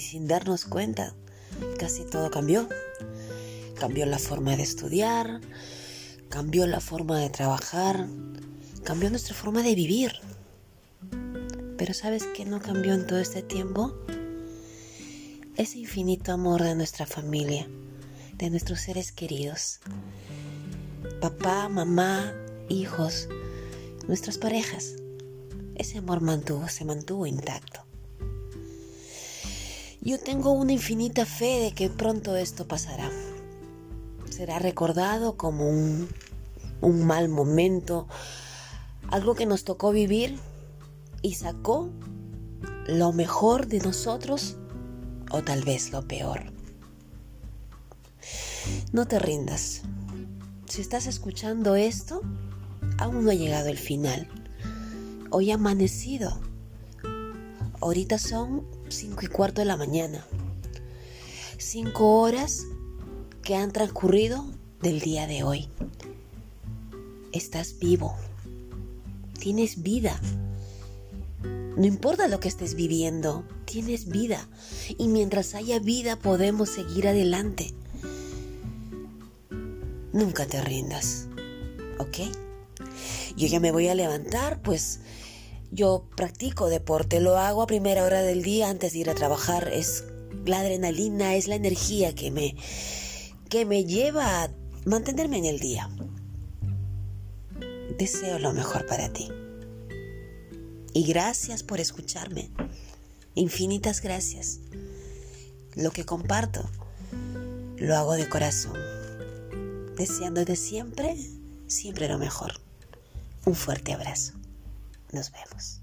sin darnos cuenta, casi todo cambió. Cambió la forma de estudiar, cambió la forma de trabajar, cambió nuestra forma de vivir. Pero ¿sabes qué no cambió en todo este tiempo? Ese infinito amor de nuestra familia, de nuestros seres queridos. Papá, mamá, hijos, nuestras parejas. Ese amor mantuvo, se mantuvo intacto. Yo tengo una infinita fe de que pronto esto pasará. Será recordado como un, un mal momento, algo que nos tocó vivir y sacó lo mejor de nosotros o tal vez lo peor. No te rindas. Si estás escuchando esto, aún no ha llegado el final. Hoy ha amanecido. Ahorita son cinco y cuarto de la mañana. Cinco horas que han transcurrido del día de hoy. Estás vivo. Tienes vida. No importa lo que estés viviendo, tienes vida. Y mientras haya vida podemos seguir adelante. Nunca te rindas. ¿Ok? Yo ya me voy a levantar, pues yo practico deporte, lo hago a primera hora del día antes de ir a trabajar. Es la adrenalina, es la energía que me, que me lleva a mantenerme en el día. Deseo lo mejor para ti. Y gracias por escucharme. Infinitas gracias. Lo que comparto lo hago de corazón, deseando de siempre, siempre lo mejor. Un fuerte abrazo. Nos vemos.